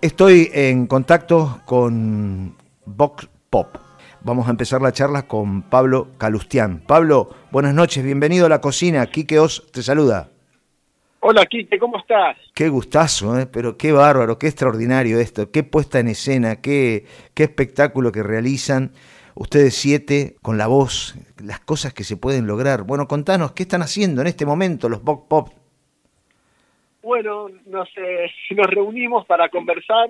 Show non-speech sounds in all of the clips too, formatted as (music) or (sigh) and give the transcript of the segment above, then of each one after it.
Estoy en contacto con Vox Pop. Vamos a empezar la charla con Pablo Calustián. Pablo, buenas noches, bienvenido a la cocina. Quique Os te saluda. Hola Quique, ¿cómo estás? Qué gustazo, ¿eh? pero qué bárbaro, qué extraordinario esto, qué puesta en escena, qué, qué espectáculo que realizan ustedes siete con la voz, las cosas que se pueden lograr. Bueno, contanos, ¿qué están haciendo en este momento los Vox Pop? Bueno, nos, eh, (laughs) nos reunimos para conversar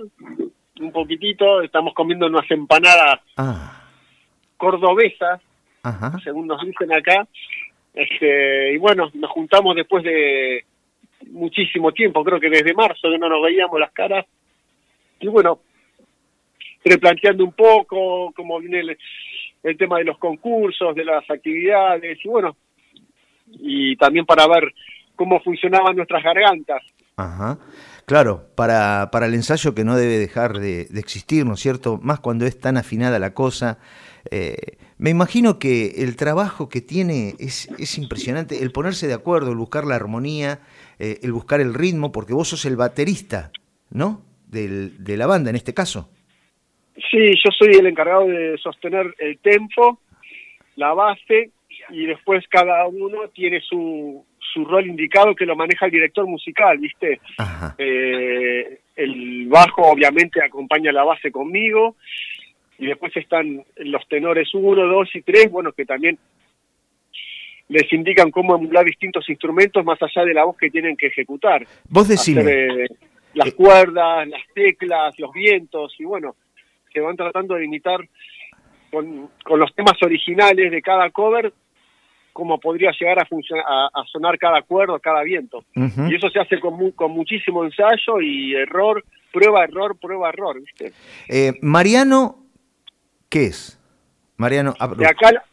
un poquitito, estamos comiendo unas empanadas Ah, cordobesas, ajá. según nos dicen acá, este, y bueno, nos juntamos después de muchísimo tiempo, creo que desde marzo que no nos veíamos las caras, y bueno, replanteando un poco cómo viene el, el tema de los concursos, de las actividades, y bueno, y también para ver cómo funcionaban nuestras gargantas. Ajá. Claro, para, para el ensayo que no debe dejar de, de existir, ¿no es cierto? Más cuando es tan afinada la cosa. Eh, me imagino que el trabajo que tiene es, es impresionante, el ponerse de acuerdo, el buscar la armonía, eh, el buscar el ritmo, porque vos sos el baterista, ¿no? Del, de la banda en este caso. Sí, yo soy el encargado de sostener el tempo, la base, y después cada uno tiene su, su rol indicado que lo maneja el director musical, ¿viste? Eh, el bajo obviamente acompaña la base conmigo, y después están los tenores 1, 2 y 3, bueno, que también les indican cómo emular distintos instrumentos más allá de la voz que tienen que ejecutar. Vos decime, hacer, eh, las Eh. cuerdas, las teclas, los vientos, y bueno, se van tratando de imitar con, con los temas originales de cada cover cómo podría llegar a, funcionar, a, a sonar cada cuerda, cada viento. Y eso se hace con, mu- con muchísimo ensayo y error, prueba, error, prueba, error, ¿viste? eh, Mariano, ¿qué es? Mariano, ah, De acá, la-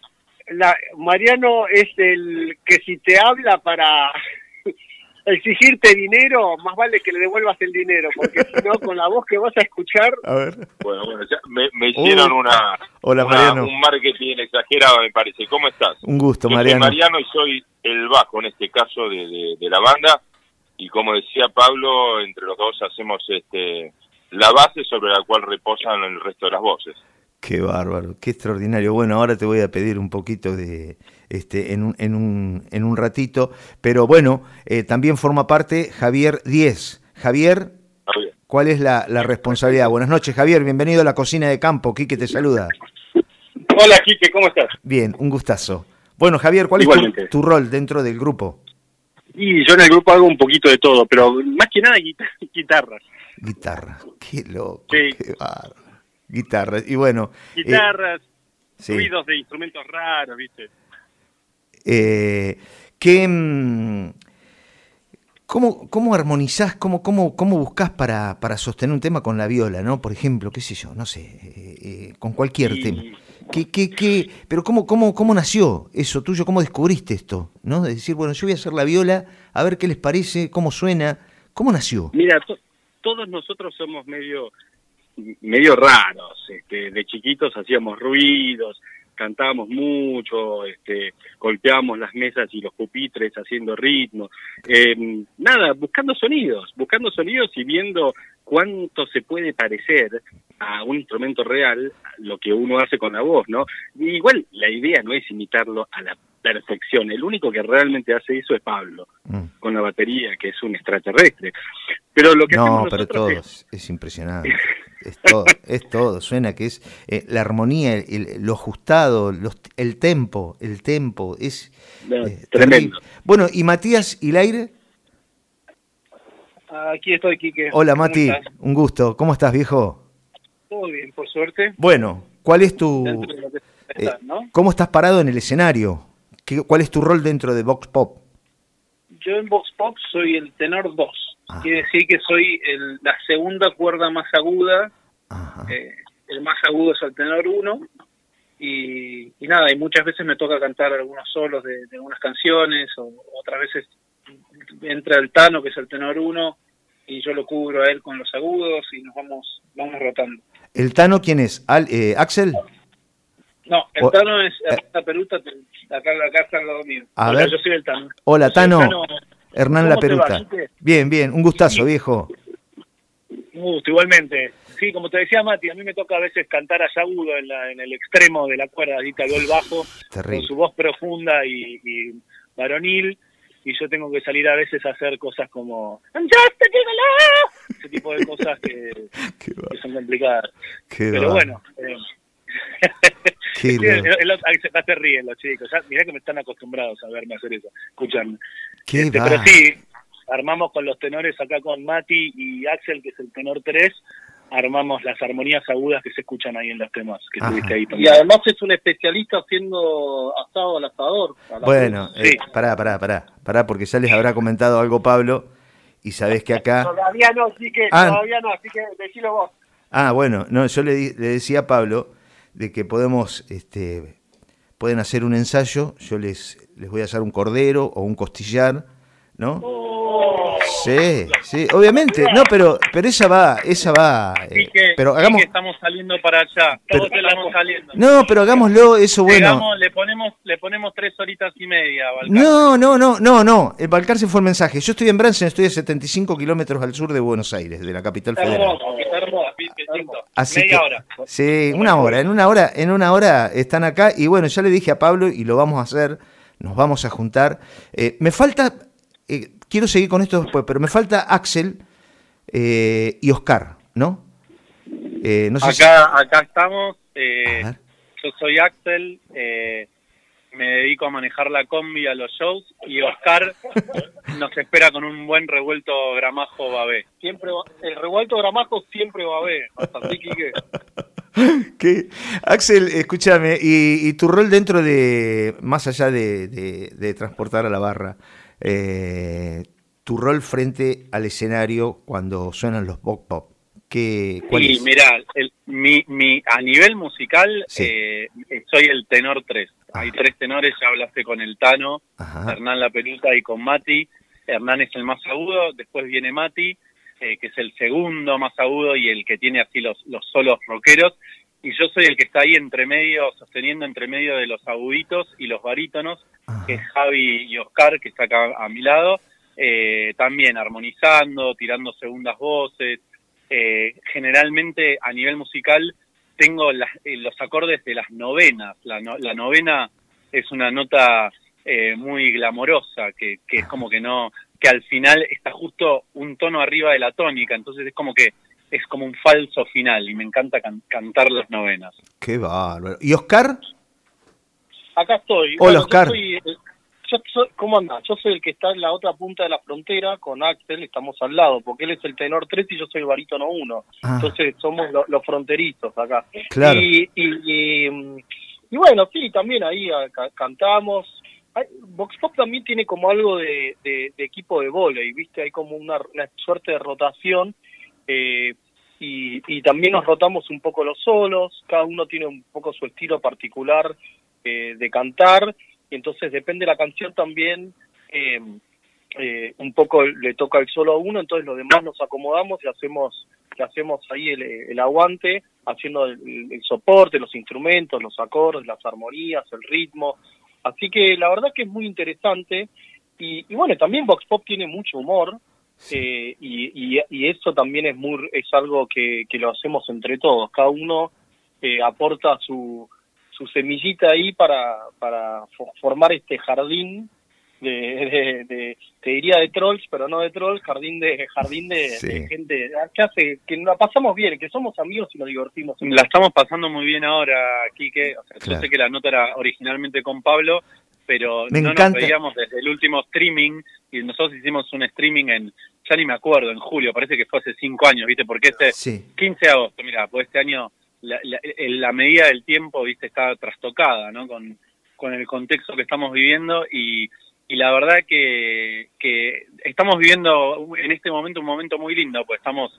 la, Mariano es el que si te habla para exigirte dinero, más vale que le devuelvas el dinero, porque si no, con la voz que vas a escuchar, a ver. Bueno, bueno, ya me, me hicieron Uh, una, Hola, una- Mariano. un marketing exagerado, me parece. ¿Cómo estás? Un gusto, Yo soy Mariano. Mariano y soy el bajo, en este caso, de, de- de la banda. Y como decía Pablo, entre los dos hacemos este la base sobre la cual reposan el resto de las voces. Qué bárbaro, qué extraordinario. Bueno, ahora te voy a pedir un poquito de este en un, en un, en un ratito, pero bueno, eh, también forma parte Javier Díez. Javier. ¿cuál es la, la responsabilidad? Buenas noches, Javier, bienvenido a la cocina de campo. Quique te saluda. Hola, Quique, ¿cómo estás? Bien, un gustazo. Bueno, Javier, ¿cuál es tu, tu rol dentro del grupo? Y yo en el grupo hago un poquito de todo, pero más que nada guita- (laughs) guitarras. Guitarra. Qué loco, Sí. qué bárbaro. Guitarra. Y bueno, eh, Guitarras, sí. ruidos de instrumentos raros, ¿viste? Eh, ¿qué, mm, ¿cómo, ¿Cómo armonizás, cómo, cómo, cómo buscás para, para sostener un tema con la viola, ¿no? Por ejemplo, qué sé yo, no sé, eh, eh, con cualquier Y- tema. ¿Qué, qué, qué, pero cómo, cómo, ¿cómo nació eso tuyo? ¿Cómo descubriste esto? ¿no? De decir, bueno, yo voy a hacer la viola, a ver qué les parece, cómo suena. ¿Cómo nació? Mira, to- todos nosotros somos medio medio raros. Este, de chiquitos hacíamos ruidos, cantábamos mucho, este, golpeábamos las mesas y los pupitres haciendo ritmo. Eh, nada, buscando sonidos, buscando sonidos y viendo cuánto se puede parecer a un instrumento real lo que uno hace con la voz, ¿no? Y igual la idea no es imitarlo a la perfección. El único que realmente hace eso es Pablo Mm. con la batería, que es un extraterrestre. Pero lo que No, hacemos nosotros todo es- es, es impresionante. (laughs) Es todo, es todo. Suena que es eh, la armonía, el- lo ajustado, los- el tempo, el tempo, es No, eh, tremendo. terrible. Bueno, ¿y Matías Hilaire? Aquí estoy, Quique. Hola ¿Cómo Mati, estás? un gusto. ¿Cómo estás, viejo? Todo bien, por suerte. Bueno, ¿cuál es tu... De eh. ¿Cómo estás parado en el escenario? ¿Qué- ¿Cuál es tu rol dentro de Vox Pop? Yo en Vox Pop soy el tenor 2. Ah. Quiere decir que soy el- la segunda cuerda más aguda. Eh, el más agudo es el tenor 1. Y, y nada, y muchas veces me toca cantar algunos solos de, de algunas canciones, o otras veces entra el Tano, que es el tenor 1, y yo lo cubro a él con los agudos y nos vamos vamos rotando. ¿El Tano quién es? Al- eh, ¿Axel? No, el O- Tano es la Peruta, acá, acá está al lado mío. A Hola, ver. Yo soy el Tano. Hola, el Tano. Hernán La ¿Cómo te va, Peruta. Bien, bien, un gustazo, viejo. gusto, igualmente. Sí, como te decía Mati, a mí me toca a veces cantar allá agudo en, la, en el extremo de la cuerda, ahí tal el bajo, Terrible. con su voz profunda y, y varonil, y yo tengo que salir a veces a hacer cosas como I'm just a gigolo", ese tipo de cosas que, (laughs) son complicadas. qué Pero va- bueno, eh, (laughs) sí, (laughs) se, ríen los chicos, ya, mirá que me están acostumbrados a verme hacer eso, escuchan. Este, pero sí, armamos con los tenores acá con Mati y Axel, que es el tenor 3, armamos las armonías agudas que se escuchan ahí en los temas que tuviste ahí Y además es un especialista haciendo asado al asador. Bueno, Sí. eh, pará, pará, pará, pará, porque ya les habrá comentado algo Pablo, y sabés que acá... Todavía no, así que Ah. todavía no, así que decilo vos. Ah, bueno, no, yo le, di- le decía a Pablo de que podemos, este, pueden hacer un ensayo, yo les, les voy a hacer un cordero o un costillar, ¿no? Sí, sí, obviamente, no, pero, pero esa va, esa va, eh, que, pero hagamos, que estamos saliendo para allá. Pero- Todos estamos saliendo. no, pero hagámoslo, eso bueno. Llegamos, le ponemos, le ponemos tres horitas y media. Balcar. No, no, no, no, no, el Balcarce fue el mensaje. Yo estoy en Bransen, estoy a 75 kilómetros al sur de Buenos Aires, de la capital federal. Hermoso, hermoso, hermoso. Así Media que- hora. Sí, una hora, en una hora, en una hora están acá y bueno, ya le dije a Pablo y lo vamos a hacer, nos vamos a juntar. Eh, me falta, eh, quiero seguir con esto después, pero me falta Axel eh, y Oscar, ¿no? Eh, no sé si- Acá, acá estamos. eh, yo soy Axel. eh, me dedico a manejar la combi a los shows. Y Oscar (laughs) nos espera con un buen revuelto gramajo babé. Siempre va- el revuelto gramajo siempre va a haber. Así que ¿Qué? Axel, escúchame, y, y tu rol dentro de, más allá de, de- de transportar a la barra, eh, tu rol frente al escenario cuando suenan los pop pop, ¿qué, cuál Y es? mirá, el- mi, mi, a nivel musical, Sí. eh, soy el tenor 3. Ah. Hay tres tenores, ya hablaste con el Tano, Ajá. Hernán La Pelusa y con Mati. Hernán es el más agudo, después viene Mati, eh, que es el segundo más agudo y el que tiene así los, los solos rockeros. Y yo soy el que está ahí entre medio, sosteniendo entre medio de los aguditos y los barítonos, Ajá. que es Javi y Oscar, que está acá a mi lado, eh, también armonizando, tirando segundas voces. Eh, generalmente a nivel musical tengo las- eh, los acordes de las novenas. La, no- la novena es una nota eh, muy glamorosa, que, que es como que no, que al final está justo un tono arriba de la tónica, entonces es como que es como un falso final y me encanta can- cantar las novenas. Qué bárbaro. ¿Y Oscar? Acá estoy. Hola, yo Oscar. soy- yo soy- ¿Cómo andás? Yo soy el que está en la otra punta de la frontera con Axel, estamos al lado, porque él es el tenor 3 y yo soy el barítono 1. Ah, Entonces somos lo- los fronterizos acá. claro. Y, y, y, y bueno, sí, también ahí ah, ca- cantamos. Vox Pop también tiene como algo de, de- de equipo de volei, ¿viste? Hay como una, una suerte de rotación eh, y, y también nos rotamos un poco los solos, cada uno tiene un poco su estilo particular eh, de cantar y entonces depende de la canción también. eh, eh, un poco le toca el solo a uno, entonces los demás nos acomodamos y hacemos que hacemos ahí el, el aguante, haciendo el, el soporte, los instrumentos, los acordes, las armonías, el ritmo. Así que la verdad que es muy interesante. Y, y bueno, también Vox Pop tiene mucho humor. eh, y, y, y eso también es muy es algo que, que lo hacemos entre todos. Cada uno eh, aporta su, su semillita ahí para, para fo- formar este jardín de, de, de- te diría de trolls, pero no de trolls, jardín de jardín de, Sí. de gente que hace que la pasamos bien, que somos amigos y nos divertimos. La estamos pasando muy bien ahora, Quique. O sea, Claro. Yo sé que la nota era originalmente con Pablo, pero Me no encanta. nos veíamos desde el último streaming y nosotros hicimos un streaming en, ya ni me acuerdo, en julio, parece que fue hace cinco años, ¿viste? Porque este Sí. 15 de agosto, mira, pues este año la, la, medida del tiempo, ¿viste? Está trastocada, ¿no? Con, con el contexto que estamos viviendo y, y la verdad que, que estamos viviendo en este momento un momento muy lindo, pues estamos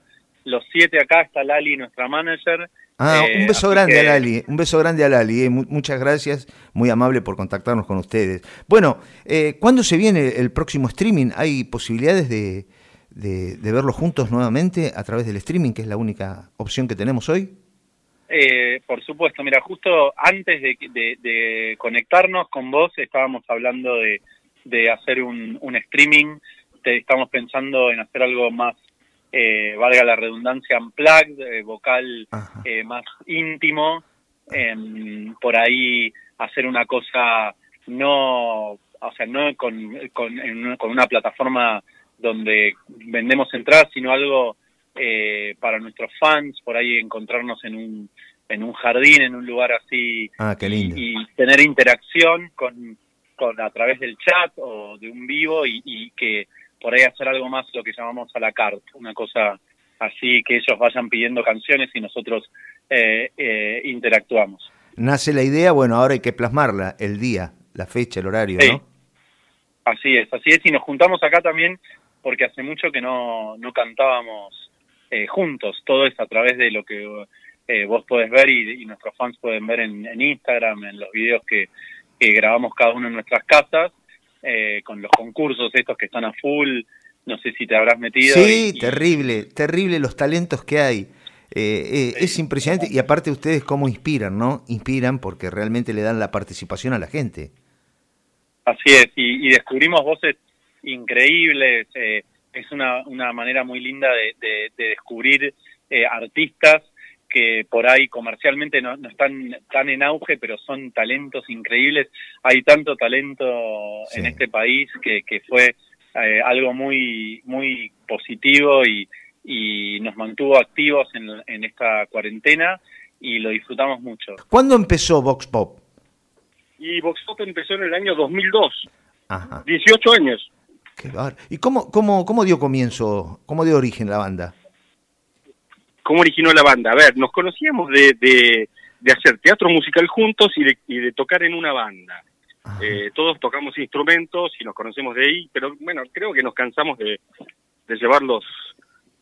los siete acá, está Lali, nuestra manager, Ah, Eh, un beso así grande que- a Lali, un beso grande a Lali, eh, mu- muchas gracias, muy amable por contactarnos con ustedes. Bueno, eh, ¿cuándo se viene el próximo streaming? ¿Hay posibilidades de, de, de verlo juntos nuevamente a través del streaming, que es la única opción que tenemos hoy? Eh, por supuesto, mira, justo antes de, de- de conectarnos con vos estábamos hablando de, de hacer un, un streaming, te- estamos pensando en hacer algo más eh, valga la redundancia, unplugged, vocal más íntimo, em, por ahí hacer una cosa no, o sea, no con, con, con una plataforma donde vendemos entradas, sino algo eh, para nuestros fans, por ahí encontrarnos en un, en un jardín, en un lugar así, ah, qué lindo. Y, tener interacción con, con a través del chat o de un vivo y, que por ahí hacer algo más lo que llamamos a la carta, una cosa así que ellos vayan pidiendo canciones y nosotros eh, eh, interactuamos. Nace la idea, bueno, ahora hay que plasmarla, el día, la fecha, el horario, ¿no? Así es, así es, y nos juntamos acá también porque hace mucho que no, no cantábamos eh, juntos, todo es a través de lo que eh, vos podés ver y, nuestros fans pueden ver en, Instagram, en los videos que, grabamos cada uno en nuestras casas, eh, con los concursos estos que están a full, no sé si te habrás metido. Sí, terrible, terrible los talentos que hay. Es impresionante y aparte ustedes cómo inspiran, ¿no? Inspiran porque realmente le dan la participación a la gente. Así es, y descubrimos voces increíbles. Eh, es una, una manera muy linda de, descubrir eh, artistas que por ahí comercialmente no, están tan en auge, pero son talentos increíbles. Hay tanto talento en este país que, que fue eh, algo muy, muy positivo y, y nos mantuvo activos en, en esta cuarentena y lo disfrutamos mucho. ¿Cuándo empezó Vox Pop? Y Vox Pop empezó en el año 2002. Ajá. 18 años. ¿Y cómo, cómo, cómo dio comienzo, cómo dio origen la banda? ¿Cómo originó la banda? A ver, nos conocíamos de, de, hacer teatro musical juntos y de, y de tocar en una banda. Eh, todos tocamos instrumentos y nos conocemos de ahí, pero bueno, creo que nos cansamos de, de llevar los,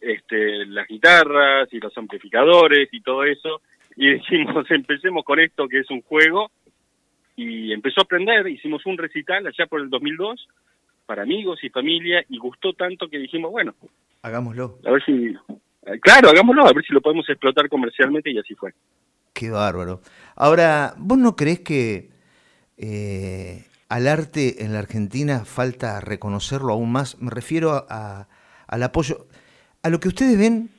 este, las guitarras y los amplificadores y todo eso, y (laughs) dijimos, empecemos con esto que es un juego, y empezó a aprender, hicimos un recital allá por el 2002, para amigos y familia y gustó tanto que dijimos, bueno, hagámoslo. A ver si, claro, hagámoslo, a ver si lo podemos explotar comercialmente y así fue. Qué bárbaro. Ahora, ¿vos no crees que eh, al arte en la Argentina falta reconocerlo aún más? Me refiero a, al apoyo, a lo que ustedes ven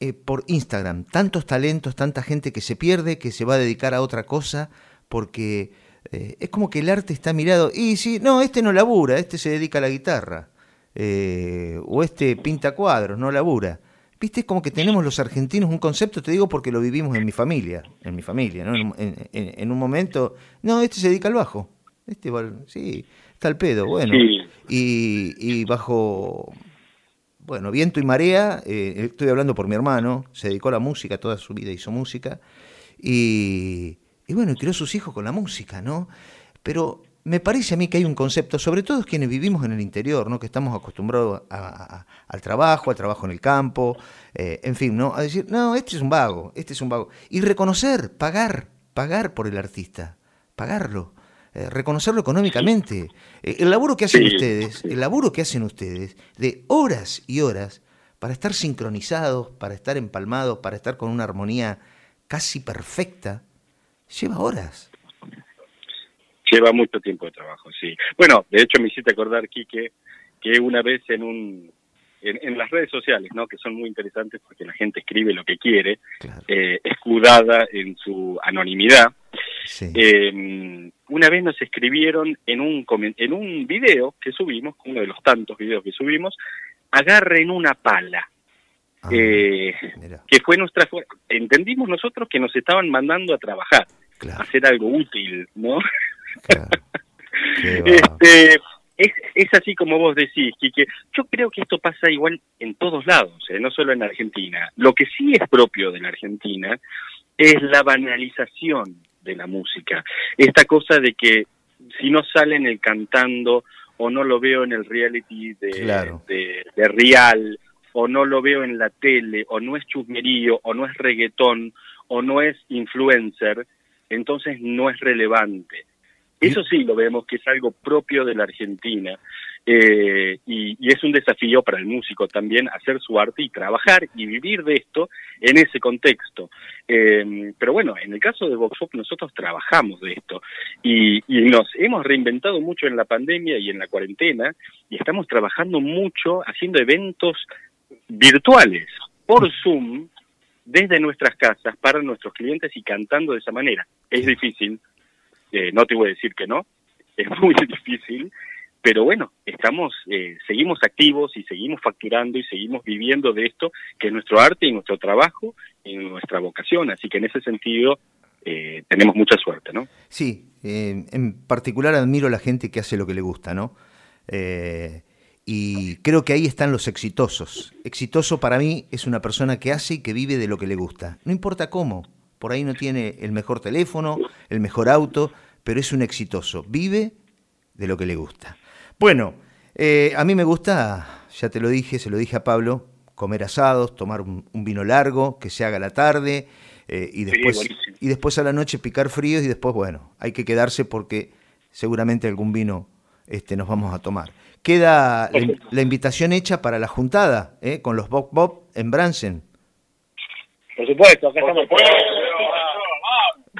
eh, por Instagram, tantos talentos, tanta gente que se pierde, que se va a dedicar a otra cosa, porque eh, es como que el arte está mirado, y si, no, este no labura, este se dedica a la guitarra, eh, o este pinta cuadros, no labura. Viste, es como que tenemos los argentinos un concepto, te digo porque lo vivimos en mi familia, en mi familia, ¿no? En, un momento, no, este se dedica al bajo, este, sí, está al pedo, bueno. Y, bajo, bueno, viento y marea, eh, estoy hablando por mi hermano, se dedicó a la música, toda su vida hizo música, y y bueno, crió sus hijos con la música, ¿no? Pero me parece a mí que hay un concepto, sobre todo quienes vivimos en el interior, ¿no? que estamos acostumbrados al trabajo, al trabajo en el campo, eh, en fin, ¿no? a decir, no, este es un vago, este es un vago. Y reconocer, pagar, pagar por el artista, pagarlo, eh, reconocerlo económicamente. Eh, el laburo que hacen ustedes, el laburo que hacen ustedes, de horas y horas, para estar sincronizados, para estar empalmados, para estar con una armonía casi perfecta, lleva horas. Lleva mucho tiempo de trabajo, sí. Bueno, de hecho me hiciste acordar, Quique, que una vez en un en, las redes sociales, ¿no? que son muy interesantes porque la gente escribe lo que quiere, eh, escudada en su anonimidad. Eh, una vez nos escribieron en un en un video que subimos, uno de los tantos videos que subimos, agarren una pala. Ah, eh, que fue nuestra entendimos nosotros que nos estaban mandando a trabajar hacer algo útil, ¿no? (laughs) este, es, es así como vos decís, Quique. Yo creo que esto pasa igual en todos lados, ¿eh? no solo en Argentina. Lo que sí es propio de la Argentina es la banalización de la música. Esta cosa de que si no salen el cantando o no lo veo en el reality de, de, de Real o no lo veo en la tele o no es chusmerío o no es reggaetón o no es influencer, entonces no es relevante. Eso sí lo vemos que es algo propio de la Argentina eh, y, es un desafío para el músico también hacer su arte y trabajar y vivir de esto en ese contexto. Eh, pero bueno, en el caso de Vox nosotros trabajamos de esto y, y nos hemos reinventado mucho en la pandemia y en la cuarentena y estamos trabajando mucho haciendo eventos virtuales por Zoom desde nuestras casas para nuestros clientes y cantando de esa manera. Es difícil, eh, no te voy a decir que no, es (laughs) muy difícil, pero bueno, estamos, eh, seguimos activos y seguimos facturando y seguimos viviendo de esto, que es nuestro arte y nuestro trabajo y nuestra vocación. Así que en ese sentido eh, tenemos mucha suerte, ¿no? Sí, en particular admiro a la gente que hace lo que le gusta, ¿no? Y creo que ahí están los exitosos. Exitoso para mí es una persona que hace y que vive de lo que le gusta. No importa cómo, por ahí no tiene el mejor teléfono, el mejor auto, pero es un exitoso. Vive de lo que le gusta. Bueno, eh, a mí me gusta, ya te lo dije, se lo dije a Pablo, comer asados, tomar un, vino largo, que se haga la tarde, eh, y, después, y después a la noche picar fríos y después, bueno, hay que quedarse porque seguramente algún vino este, nos vamos a tomar. Queda la, invitación hecha para la juntada ¿eh? con los Bob Bob en Bransen. Por supuesto, acá estamos.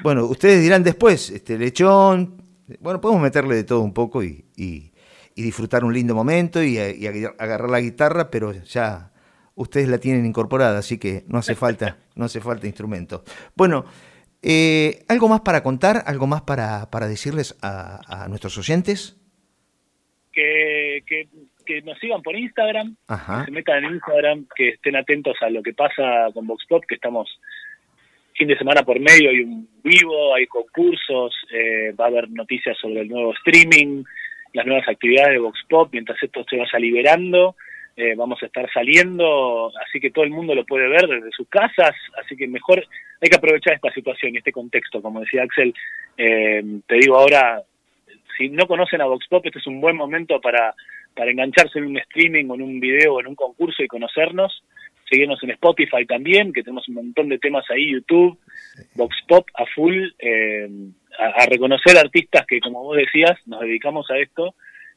Bueno, ustedes dirán después, este lechón, bueno, podemos meterle de todo un poco y, y, disfrutar un lindo momento y, agarrar la guitarra, pero ya ustedes la tienen incorporada, así que no hace falta, no hace falta instrumento. Bueno, eh, ¿algo más para contar? ¿Algo más para, para decirles a, a nuestros oyentes? Que, que, nos sigan por Instagram, que se metan en Instagram, que estén atentos a lo que pasa con Voxpop, que estamos fin de semana por medio, hay un vivo, hay concursos, eh, va a haber noticias sobre el nuevo streaming, las nuevas actividades de Voxpop, mientras esto se vaya liberando. Eh, vamos a estar saliendo, así que todo el mundo lo puede ver desde sus casas, así que mejor hay que aprovechar esta situación y este contexto, como decía Axel, eh, te digo ahora, si no conocen a Vox Pop, este es un buen momento para, para engancharse en un streaming o en un video o en un concurso y conocernos. Seguirnos en Spotify también, que tenemos un montón de temas ahí, YouTube, Vox Pop a full, eh, a, reconocer artistas que, como vos decías, nos dedicamos a esto,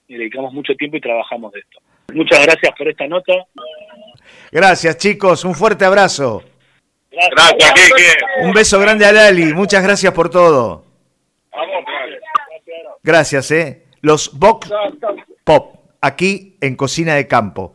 y dedicamos mucho tiempo y trabajamos de esto. Muchas gracias por esta nota. Gracias, chicos. Un fuerte abrazo. Gracias, Un beso grande a Lali. Muchas gracias por todo. Gracias, ¿eh? Los Box Pop, aquí en Cocina de Campo.